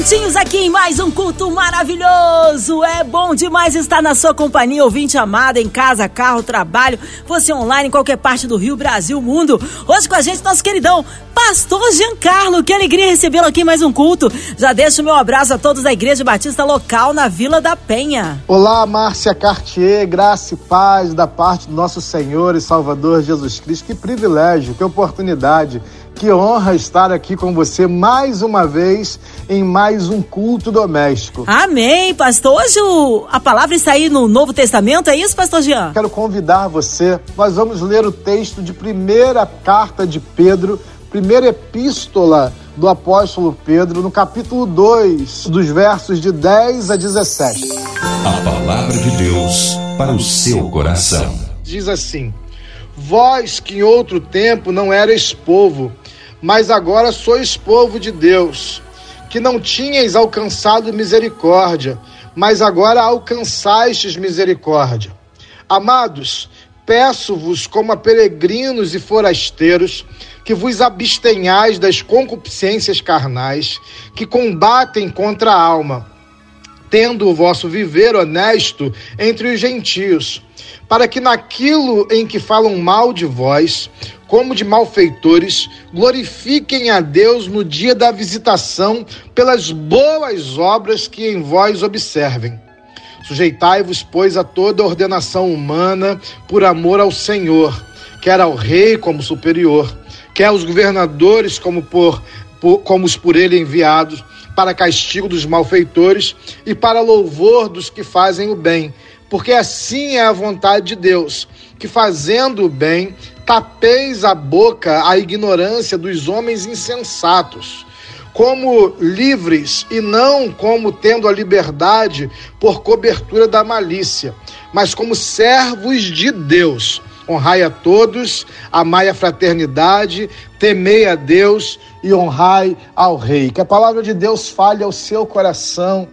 Juntinhos aqui em mais um culto maravilhoso. É bom demais estar na sua companhia, ouvinte amada, em casa, carro, trabalho, você online, em qualquer parte do Rio, Brasil, mundo. Hoje com a gente, nosso queridão Pastor Giancarlo. Que alegria recebê-lo aqui em mais um culto. Já deixo o meu abraço a todos da Igreja Batista Local na Vila da Penha. Olá, Márcia Cartier, graça e paz da parte do nosso Senhor e Salvador Jesus Cristo. Que privilégio, que oportunidade que honra estar aqui com você mais uma vez em mais um culto doméstico. Amém, pastor. Hoje a palavra está aí no Novo Testamento, é isso, pastor Jean? Quero convidar você, nós vamos ler o texto de primeira carta de Pedro, primeira epístola do apóstolo Pedro, no capítulo 2, dos versos de 10 a 17. A palavra de Deus para o seu coração. Diz assim: Vós que em outro tempo não erais povo, mas agora sois povo de Deus, que não tinhais alcançado misericórdia, mas agora alcançastes misericórdia. Amados, peço-vos como a peregrinos e forasteiros, que vos abstenhais das concupiscências carnais, que combatem contra a alma, tendo o vosso viver honesto entre os gentios, para que naquilo em que falam mal de vós, como de malfeitores, glorifiquem a Deus no dia da visitação pelas boas obras que em vós observem. Sujeitai-vos, pois, a toda ordenação humana por amor ao Senhor, quer ao rei como superior, quer aos governadores como por, por como os por ele enviados, para castigo dos malfeitores e para louvor dos que fazem o bem, porque assim é a vontade de Deus, que fazendo o bem tapeis a boca à ignorância dos homens insensatos, como livres e não como tendo a liberdade por cobertura da malícia, mas como servos de Deus. Honrai a todos, amai a fraternidade, temei a Deus e honrai ao Rei. Que a palavra de Deus fale ao seu coração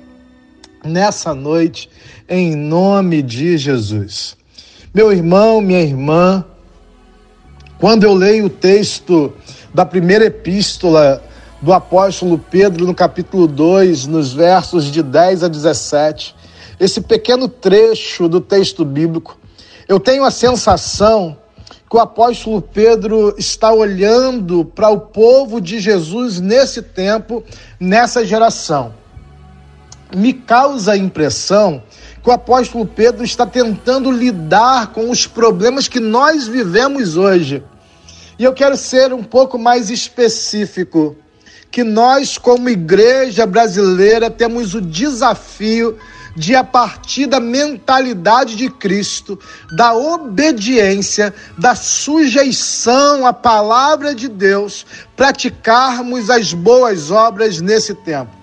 nessa noite, em nome de Jesus. Meu irmão, minha irmã, quando eu leio o texto da primeira epístola do apóstolo Pedro, no capítulo 2, nos versos de 10 a 17, esse pequeno trecho do texto bíblico, eu tenho a sensação que o apóstolo Pedro está olhando para o povo de Jesus nesse tempo, nessa geração. Me causa a impressão que o apóstolo Pedro está tentando lidar com os problemas que nós vivemos hoje. E eu quero ser um pouco mais específico, que nós como igreja brasileira temos o desafio de a partir da mentalidade de Cristo, da obediência, da sujeição à palavra de Deus, praticarmos as boas obras nesse tempo.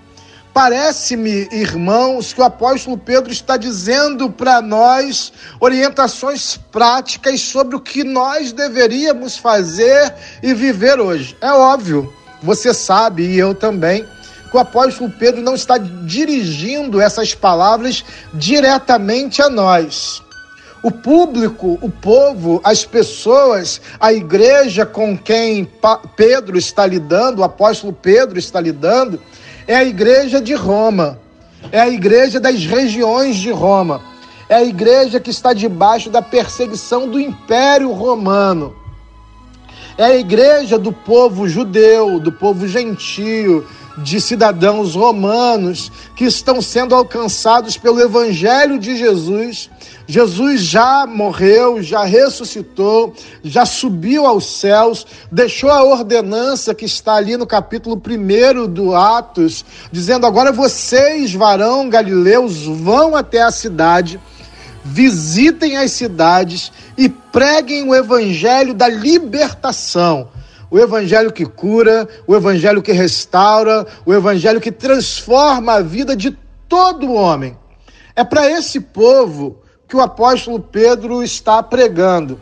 Parece-me, irmãos, que o apóstolo Pedro está dizendo para nós orientações práticas sobre o que nós deveríamos fazer e viver hoje. É óbvio, você sabe, e eu também, que o apóstolo Pedro não está dirigindo essas palavras diretamente a nós. O público, o povo, as pessoas, a igreja com quem Pedro está lidando, o apóstolo Pedro está lidando, é a igreja de Roma, é a igreja das regiões de Roma, é a igreja que está debaixo da perseguição do Império Romano. É a igreja do povo judeu, do povo gentio, de cidadãos romanos que estão sendo alcançados pelo Evangelho de Jesus. Jesus já morreu, já ressuscitou, já subiu aos céus, deixou a ordenança que está ali no capítulo 1 do Atos, dizendo: agora vocês, varão galileus, vão até a cidade visitem as cidades e preguem o evangelho da libertação o evangelho que cura, o evangelho que restaura, o evangelho que transforma a vida de todo homem. É para esse povo que o apóstolo Pedro está pregando.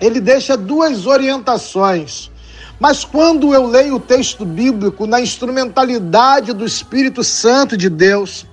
Ele deixa duas orientações. Mas quando eu leio o texto bíblico na instrumentalidade do Espírito Santo de Deus,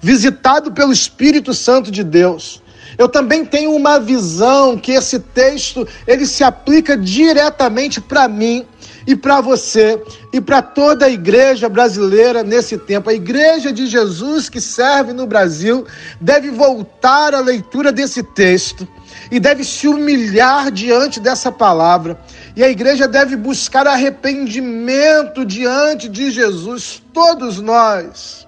visitado pelo Espírito Santo de Deus. Eu também tenho uma visão que esse texto ele se aplica diretamente para mim e para você e para toda a igreja brasileira nesse tempo. A igreja de Jesus que serve no Brasil deve voltar à leitura desse texto e deve se humilhar diante dessa palavra. E a igreja deve buscar arrependimento diante de Jesus, todos nós,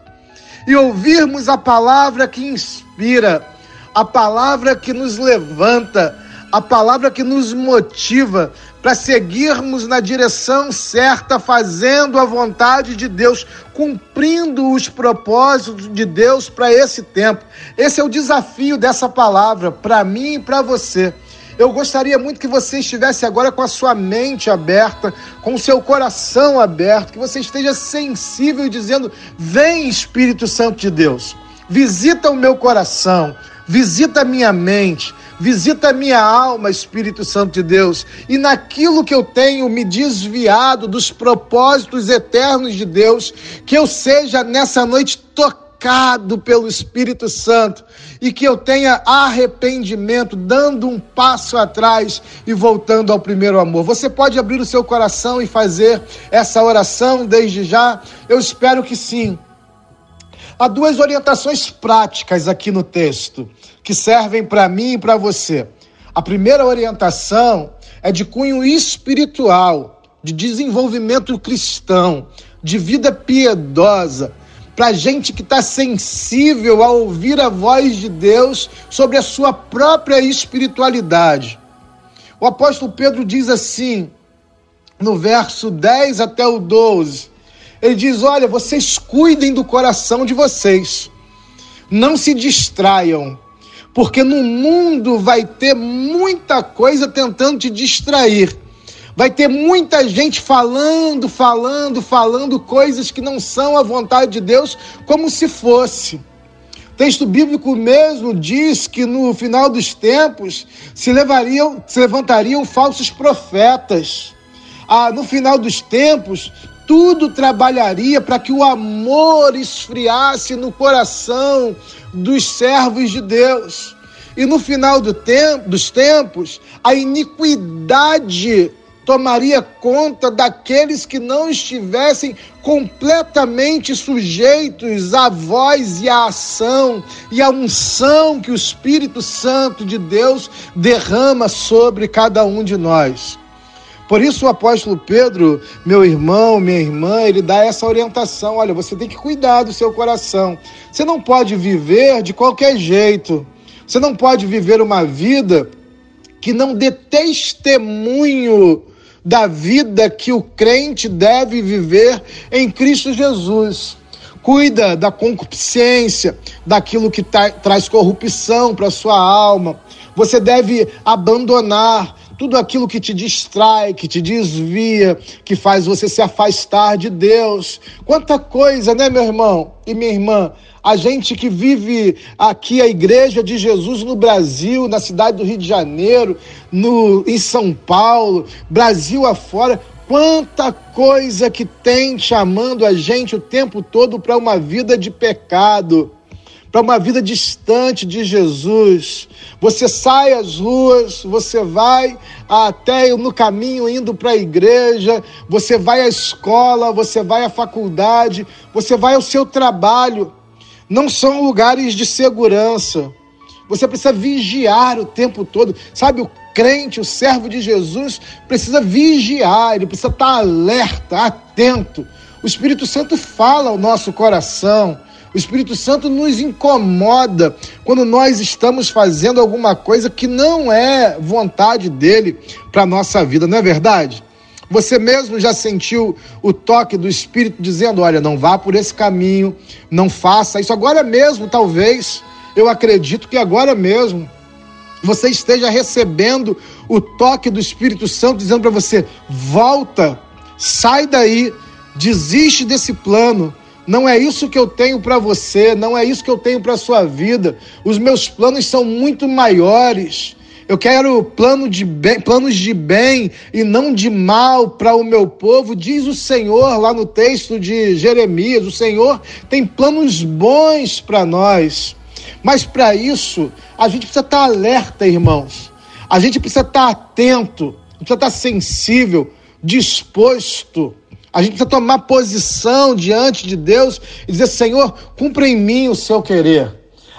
e ouvirmos a palavra que inspira, a palavra que nos levanta, a palavra que nos motiva para seguirmos na direção certa, fazendo a vontade de Deus, cumprindo os propósitos de Deus para esse tempo. Esse é o desafio dessa palavra para mim e para você. Eu gostaria muito que você estivesse agora com a sua mente aberta, com o seu coração aberto, que você esteja sensível e dizendo: Vem, Espírito Santo de Deus, visita o meu coração, visita minha mente, visita minha alma, Espírito Santo de Deus, e naquilo que eu tenho me desviado dos propósitos eternos de Deus, que eu seja nessa noite tocado pelo Espírito Santo e que eu tenha arrependimento, dando um passo atrás e voltando ao primeiro amor. Você pode abrir o seu coração e fazer essa oração desde já? Eu espero que sim. Há duas orientações práticas aqui no texto que servem para mim e para você. A primeira orientação é de cunho espiritual, de desenvolvimento cristão, de vida piedosa, para gente que está sensível a ouvir a voz de Deus sobre a sua própria espiritualidade. O apóstolo Pedro diz assim, no verso 10 até o 12: ele diz: Olha, vocês cuidem do coração de vocês, não se distraiam, porque no mundo vai ter muita coisa tentando te distrair. Vai ter muita gente falando, falando, falando coisas que não são a vontade de Deus, como se fosse. O texto bíblico mesmo diz que no final dos tempos se, levariam, se levantariam falsos profetas. Ah, no final dos tempos, tudo trabalharia para que o amor esfriasse no coração dos servos de Deus. E no final do tempo, dos tempos, a iniquidade tomaria conta daqueles que não estivessem completamente sujeitos à voz e à ação e à unção que o Espírito Santo de Deus derrama sobre cada um de nós. Por isso o apóstolo Pedro, meu irmão, minha irmã, ele dá essa orientação: olha, você tem que cuidar do seu coração. Você não pode viver de qualquer jeito. Você não pode viver uma vida que não dê testemunho da vida que o crente deve viver em Cristo Jesus. Cuida da concupiscência, daquilo que tra traz corrupção para sua alma. Você deve abandonar tudo aquilo que te distrai, que te desvia, que faz você se afastar de Deus. Quanta coisa, né, meu irmão e minha irmã? A gente que vive aqui a igreja de Jesus no Brasil, na cidade do Rio de Janeiro, no em São Paulo, Brasil afora, quanta coisa que tem chamando a gente o tempo todo para uma vida de pecado para uma vida distante de Jesus. Você sai às ruas, você vai até no caminho indo para a igreja, você vai à escola, você vai à faculdade, você vai ao seu trabalho. Não são lugares de segurança. Você precisa vigiar o tempo todo. Sabe, o crente, o servo de Jesus, precisa vigiar, ele precisa estar alerta, atento. O Espírito Santo fala ao nosso coração. O Espírito Santo nos incomoda quando nós estamos fazendo alguma coisa que não é vontade dele para nossa vida, não é verdade? Você mesmo já sentiu o toque do Espírito dizendo: olha, não vá por esse caminho, não faça isso. Agora mesmo, talvez, eu acredito que agora mesmo você esteja recebendo o toque do Espírito Santo dizendo para você: volta, sai daí, desiste desse plano, não é isso que eu tenho para você, não é isso que eu tenho para sua vida. Os meus planos são muito maiores. Eu quero plano de bem, planos de bem e não de mal para o meu povo, diz o Senhor lá no texto de Jeremias. O Senhor tem planos bons para nós. Mas para isso, a gente precisa estar alerta, irmãos. A gente precisa estar atento, precisa estar sensível, disposto. A gente precisa tomar posição diante de Deus e dizer: Senhor, cumpra em mim o seu querer.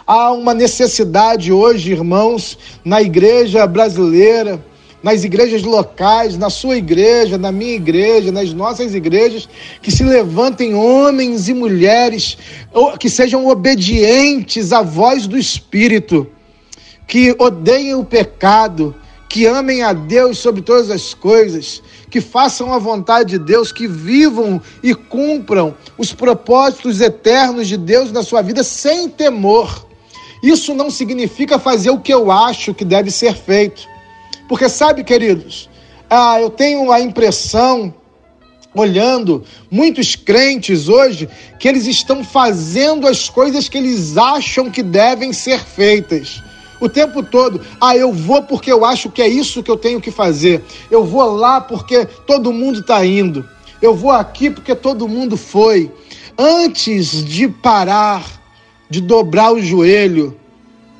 Há uma necessidade hoje, irmãos, na igreja brasileira, nas igrejas locais, na sua igreja, na minha igreja, nas nossas igrejas, que se levantem homens e mulheres que sejam obedientes à voz do Espírito, que odeiem o pecado, que amem a Deus sobre todas as coisas, que façam a vontade de Deus, que vivam e cumpram os propósitos eternos de Deus na sua vida sem temor. Isso não significa fazer o que eu acho que deve ser feito. Porque sabe, queridos, ah, eu tenho a impressão, olhando muitos crentes hoje, que eles estão fazendo as coisas que eles acham que devem ser feitas. O tempo todo, ah, eu vou porque eu acho que é isso que eu tenho que fazer. Eu vou lá porque todo mundo está indo. Eu vou aqui porque todo mundo foi. Antes de parar de dobrar o joelho,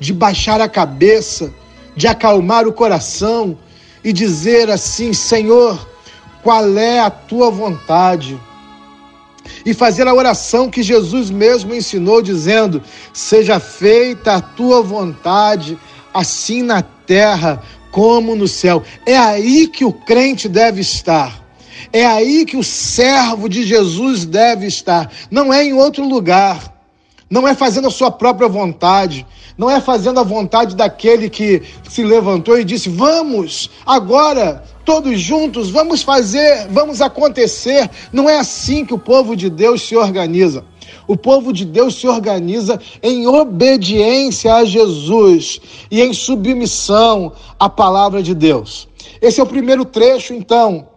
de baixar a cabeça, de acalmar o coração e dizer assim: Senhor, qual é a tua vontade? E fazer a oração que Jesus mesmo ensinou, dizendo: Seja feita a tua vontade, assim na terra como no céu. É aí que o crente deve estar. É aí que o servo de Jesus deve estar. Não é em outro lugar não é fazendo a sua própria vontade, não é fazendo a vontade daquele que se levantou e disse: Vamos, agora, todos juntos, vamos fazer, vamos acontecer. Não é assim que o povo de Deus se organiza. O povo de Deus se organiza em obediência a Jesus e em submissão à palavra de Deus. Esse é o primeiro trecho, então,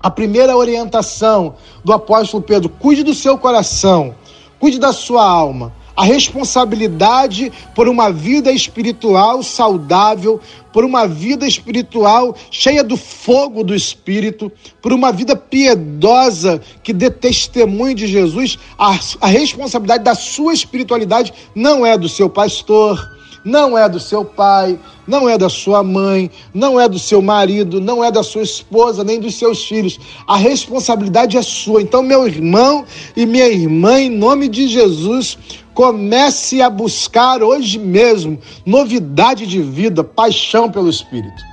a primeira orientação do apóstolo Pedro: cuide do seu coração Cuide da sua alma. A responsabilidade por uma vida espiritual saudável, por uma vida espiritual cheia do fogo do Espírito, por uma vida piedosa que dê testemunho de Jesus, a, a responsabilidade da sua espiritualidade não é do seu pastor, não é do seu pai, não é da sua mãe, não é do seu marido, não é da sua esposa, nem dos seus filhos. A responsabilidade é sua. Então, meu irmão e minha irmã, em nome de Jesus, comece a buscar hoje mesmo novidade de vida, paixão pelo Espírito.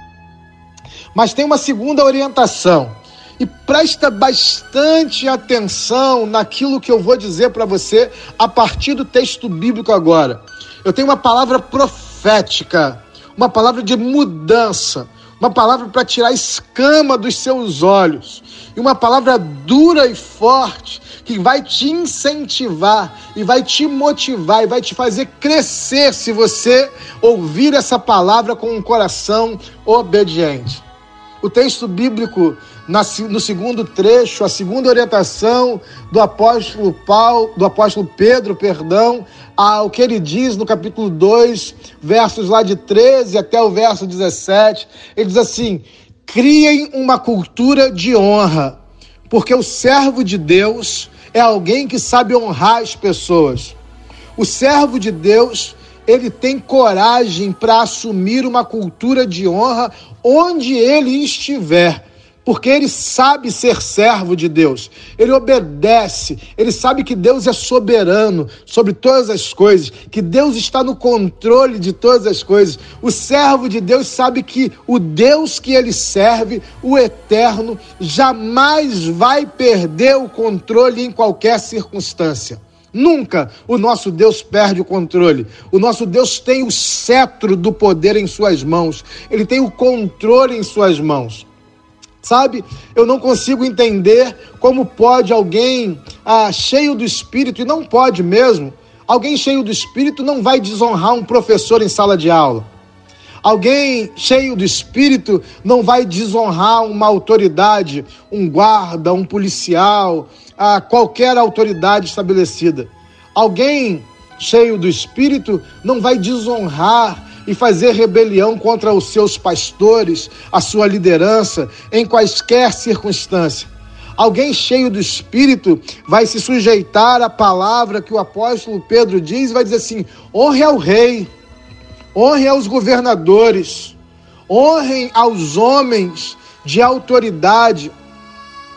Mas tem uma segunda orientação. E presta bastante atenção naquilo que eu vou dizer para você a partir do texto bíblico agora. Eu tenho uma palavra profética, uma palavra de mudança, uma palavra para tirar a escama dos seus olhos, e uma palavra dura e forte que vai te incentivar e vai te motivar e vai te fazer crescer se você ouvir essa palavra com um coração obediente. O texto bíblico no segundo trecho, a segunda orientação do apóstolo Paulo, do apóstolo Pedro, perdão, ao que ele diz no capítulo 2, versos lá de 13 até o verso 17. Ele diz assim: criem uma cultura de honra, porque o servo de Deus é alguém que sabe honrar as pessoas. O servo de Deus, ele tem coragem para assumir uma cultura de honra onde ele estiver porque ele sabe ser servo de Deus, ele obedece, ele sabe que Deus é soberano sobre todas as coisas, que Deus está no controle de todas as coisas. O servo de Deus sabe que o Deus que ele serve, o eterno, jamais vai perder o controle em qualquer circunstância. Nunca o nosso Deus perde o controle. O nosso Deus tem o cetro do poder em suas mãos. Ele tem o controle em suas mãos. Sabe, eu não consigo entender como pode alguém ah, cheio do espírito, e não pode mesmo, alguém cheio do espírito não vai desonrar um professor em sala de aula. Alguém cheio do espírito não vai desonrar uma autoridade, um guarda, um policial, a qualquer autoridade estabelecida. Alguém cheio do espírito não vai desonrar e fazer rebelião contra os seus pastores, a sua liderança, em quaisquer circunstância. Alguém cheio do Espírito vai se sujeitar à palavra que o apóstolo Pedro diz e vai dizer assim: honre ao rei, honre aos governadores, honrem aos homens de autoridade,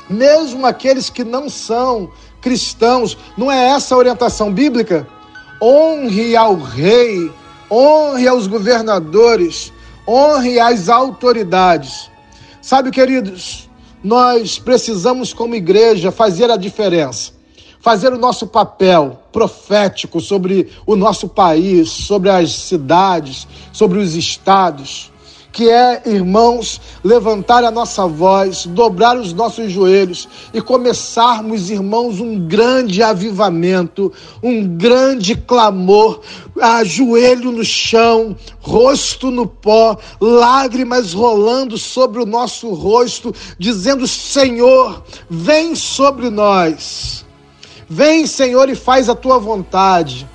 mesmo aqueles que não são cristãos. Não é essa a orientação bíblica? Honre ao rei, honre aos governadores, honre às autoridades. Sabe, queridos, nós precisamos, como igreja, fazer a diferença, fazer o nosso papel profético sobre o nosso país, sobre as cidades, sobre os estados que é, irmãos, levantar a nossa voz, dobrar os nossos joelhos e começarmos, irmãos, um grande avivamento, um grande clamor, ajoelho no chão, rosto no pó, lágrimas rolando sobre o nosso rosto, dizendo: Senhor, vem sobre nós. Vem, Senhor, e faz a tua vontade.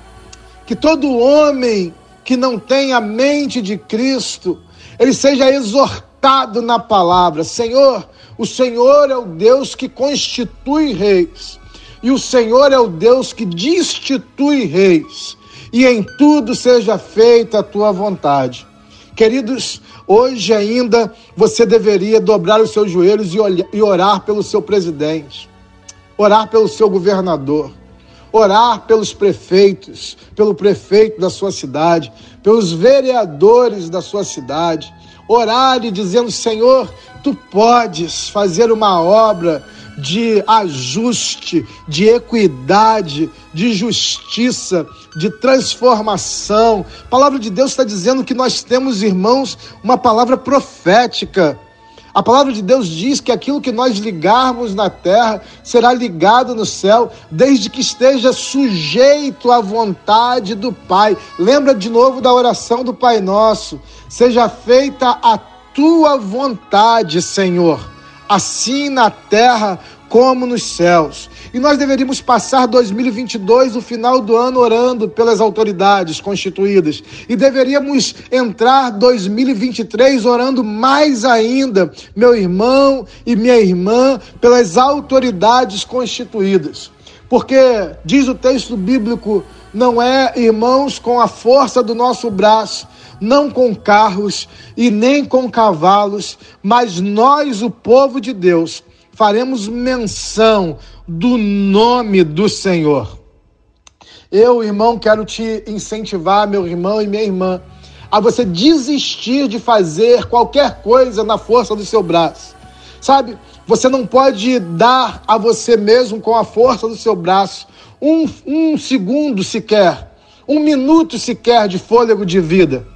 Que todo homem que não tem a mente de Cristo, ele seja exortado na palavra. Senhor, o Senhor é o Deus que constitui reis, e o Senhor é o Deus que destitui reis, e em tudo seja feita a tua vontade. Queridos, hoje ainda você deveria dobrar os seus joelhos e orar pelo seu presidente, orar pelo seu governador, orar pelos prefeitos, pelo prefeito da sua cidade, pelos vereadores da sua cidade, orar e dizendo: Senhor, tu podes fazer uma obra de ajuste, de equidade, de justiça, de transformação. A palavra de Deus está dizendo que nós temos, irmãos, uma palavra profética a palavra de Deus diz que aquilo que nós ligarmos na terra será ligado no céu, desde que esteja sujeito à vontade do Pai. Lembra de novo da oração do Pai Nosso: seja feita a tua vontade, Senhor, assim na terra como nos céus. E nós deveríamos passar 2022, o final do ano, orando pelas autoridades constituídas. E deveríamos entrar 2023 orando mais ainda, meu irmão e minha irmã, pelas autoridades constituídas. Porque, diz o texto bíblico, não é, irmãos, com a força do nosso braço, não com carros e nem com cavalos, mas nós, o povo de Deus, faremos menção do nome do Senhor. Eu, irmão, quero te incentivar, meu irmão e minha irmã, a você desistir de fazer qualquer coisa na força do seu braço. Sabe, você não pode dar a você mesmo com a força do seu braço um, um segundo sequer, um minuto sequer de fôlego de vida.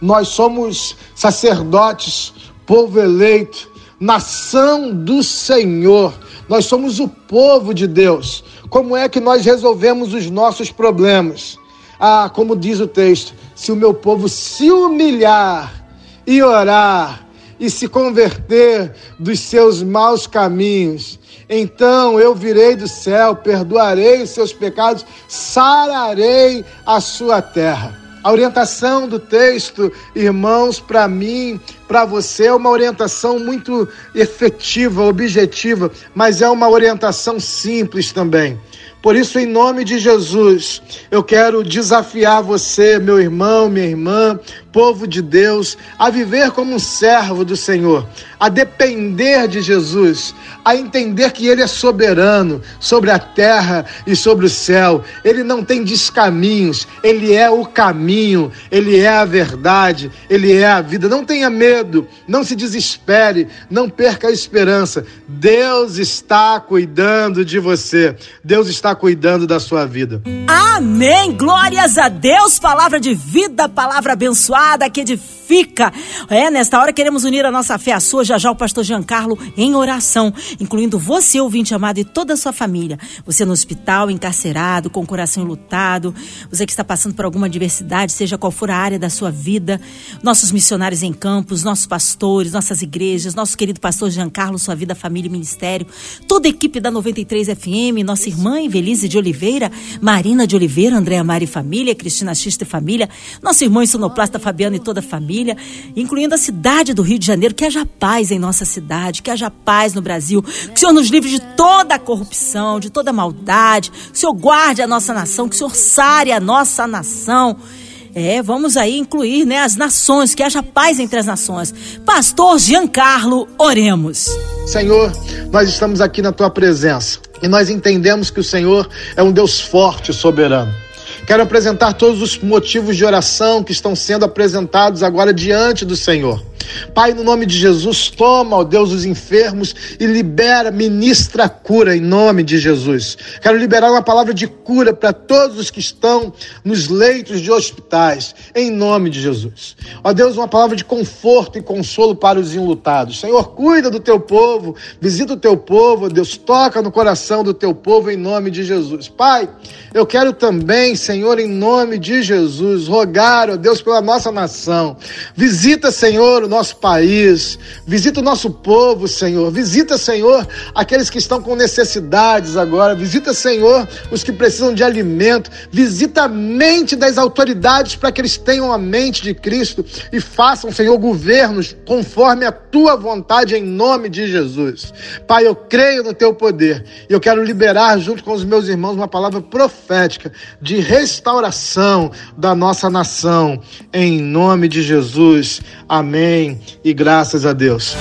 Nós somos sacerdotes, povo eleito, nação do Senhor. Nós somos o povo de Deus. Como é que nós resolvemos os nossos problemas? Ah, como diz o texto: se o meu povo se humilhar e orar e se converter dos seus maus caminhos, então eu virei do céu, perdoarei os seus pecados, sararei a sua terra. A orientação do texto, irmãos, para mim, para você, é uma orientação muito efetiva, objetiva, mas é uma orientação simples também. Por isso, em nome de Jesus, eu quero desafiar você, meu irmão, minha irmã, povo de Deus, a viver como um servo do Senhor, a depender de Jesus, a entender que Ele é soberano sobre a terra e sobre o céu. Ele não tem descaminhos, Ele é o caminho, Ele é a verdade, Ele é a vida. Não tenha medo, não se desespere, não perca a esperança. Deus está cuidando de você, Deus está cuidando da sua vida. Amém! Glórias a Deus, palavra de vida, palavra abençoada que edifica edifica. É, nesta hora queremos unir a nossa fé à sua, já já o pastor Giancarlo em oração, incluindo você, ouvinte amado, e toda a sua família. Você no hospital, encarcerado, com o coração lutado, você que está passando por alguma adversidade, seja qual for a área da sua vida, nossos missionários em campos, nossos pastores, nossas igrejas, nosso querido pastor Giancarlo, sua vida, família e ministério, toda a equipe da 93 FM, nossa irmã Evelise de Oliveira, Marina de Oliveira, Andréa Mari Família, Cristina Xista e Família, nosso irmão sonoplasta Fabiano e toda a família, incluindo a cidade do Rio de Janeiro, que haja paz em nossa cidade, que haja paz no Brasil, que o Senhor nos livre de toda a corrupção, de toda a maldade, que o Senhor guarde a nossa nação, que o Senhor sare a nossa nação. É, vamos aí incluir né, as nações, que haja paz entre as nações. Pastor Giancarlo, oremos. Senhor, nós estamos aqui na tua presença e nós entendemos que o Senhor é um Deus forte e soberano. Quero apresentar todos os motivos de oração que estão sendo apresentados agora diante do Senhor. Pai, no nome de Jesus, toma, ó Deus, os enfermos e libera, ministra a cura em nome de Jesus. Quero liberar uma palavra de cura para todos os que estão nos leitos de hospitais, em nome de Jesus. Ó Deus, uma palavra de conforto e consolo para os enlutados. Senhor, cuida do teu povo, visita o teu povo, Deus, toca no coração do teu povo em nome de Jesus. Pai, eu quero também, Senhor, em nome de Jesus, rogar, ó Deus, pela nossa nação. Visita, Senhor, o nosso país, visita o nosso povo, Senhor. Visita, Senhor, aqueles que estão com necessidades agora. Visita, Senhor, os que precisam de alimento. Visita a mente das autoridades para que eles tenham a mente de Cristo e façam, Senhor, governos conforme a tua vontade em nome de Jesus. Pai, eu creio no teu poder e eu quero liberar junto com os meus irmãos uma palavra profética de restauração da nossa nação em nome de Jesus. Amém e graças a Deus.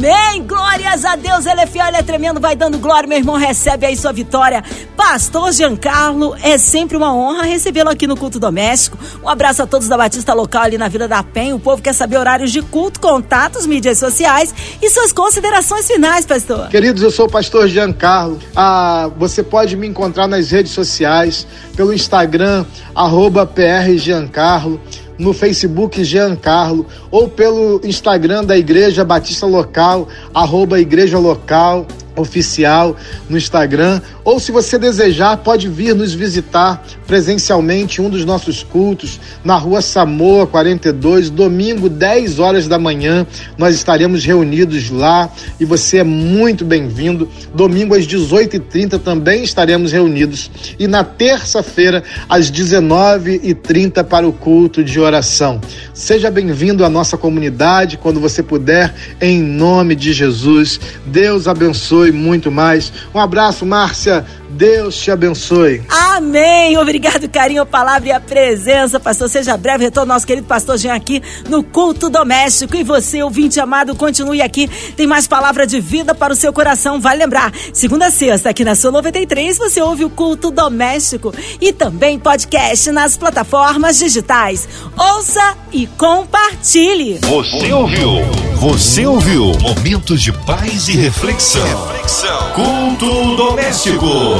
Amém! Glórias a Deus, ele é fiel, ele é tremendo, vai dando glória, meu irmão, recebe aí sua vitória. Pastor Giancarlo, é sempre uma honra recebê-lo aqui no culto doméstico. Um abraço a todos da Batista Local ali na Vila da Penha. O povo quer saber horários de culto, contatos, mídias sociais e suas considerações finais, pastor. Queridos, eu sou o pastor Giancarlo. Ah, você pode me encontrar nas redes sociais, pelo Instagram, arroba PR Giancarlo no Facebook Jean Carlo ou pelo Instagram da Igreja Batista Local, arroba Igreja Local oficial no Instagram, ou se você desejar, pode vir nos visitar presencialmente um dos nossos cultos na Rua Samoa 42, domingo 10 horas da manhã. Nós estaremos reunidos lá e você é muito bem-vindo. Domingo às 18h30 também estaremos reunidos e na terça-feira às 19h30 para o culto de oração. Seja bem-vindo à nossa comunidade quando você puder, em nome de Jesus. Deus abençoe abençoe muito mais. Um abraço, Márcia. Deus te abençoe. Amém. Obrigado, carinho, a palavra e a presença, pastor. Seja breve, retorno nosso querido pastor Jean aqui no culto doméstico. E você, ouvinte amado, continue aqui. Tem mais palavra de vida para o seu coração. Vai lembrar, segunda a sexta, aqui na sua 93, você ouve o culto doméstico e também podcast nas plataformas digitais. Ouça e compartilhe. Você ouviu? Você ouviu? Momentos de paz e reflexão. reflexão. Culto doméstico.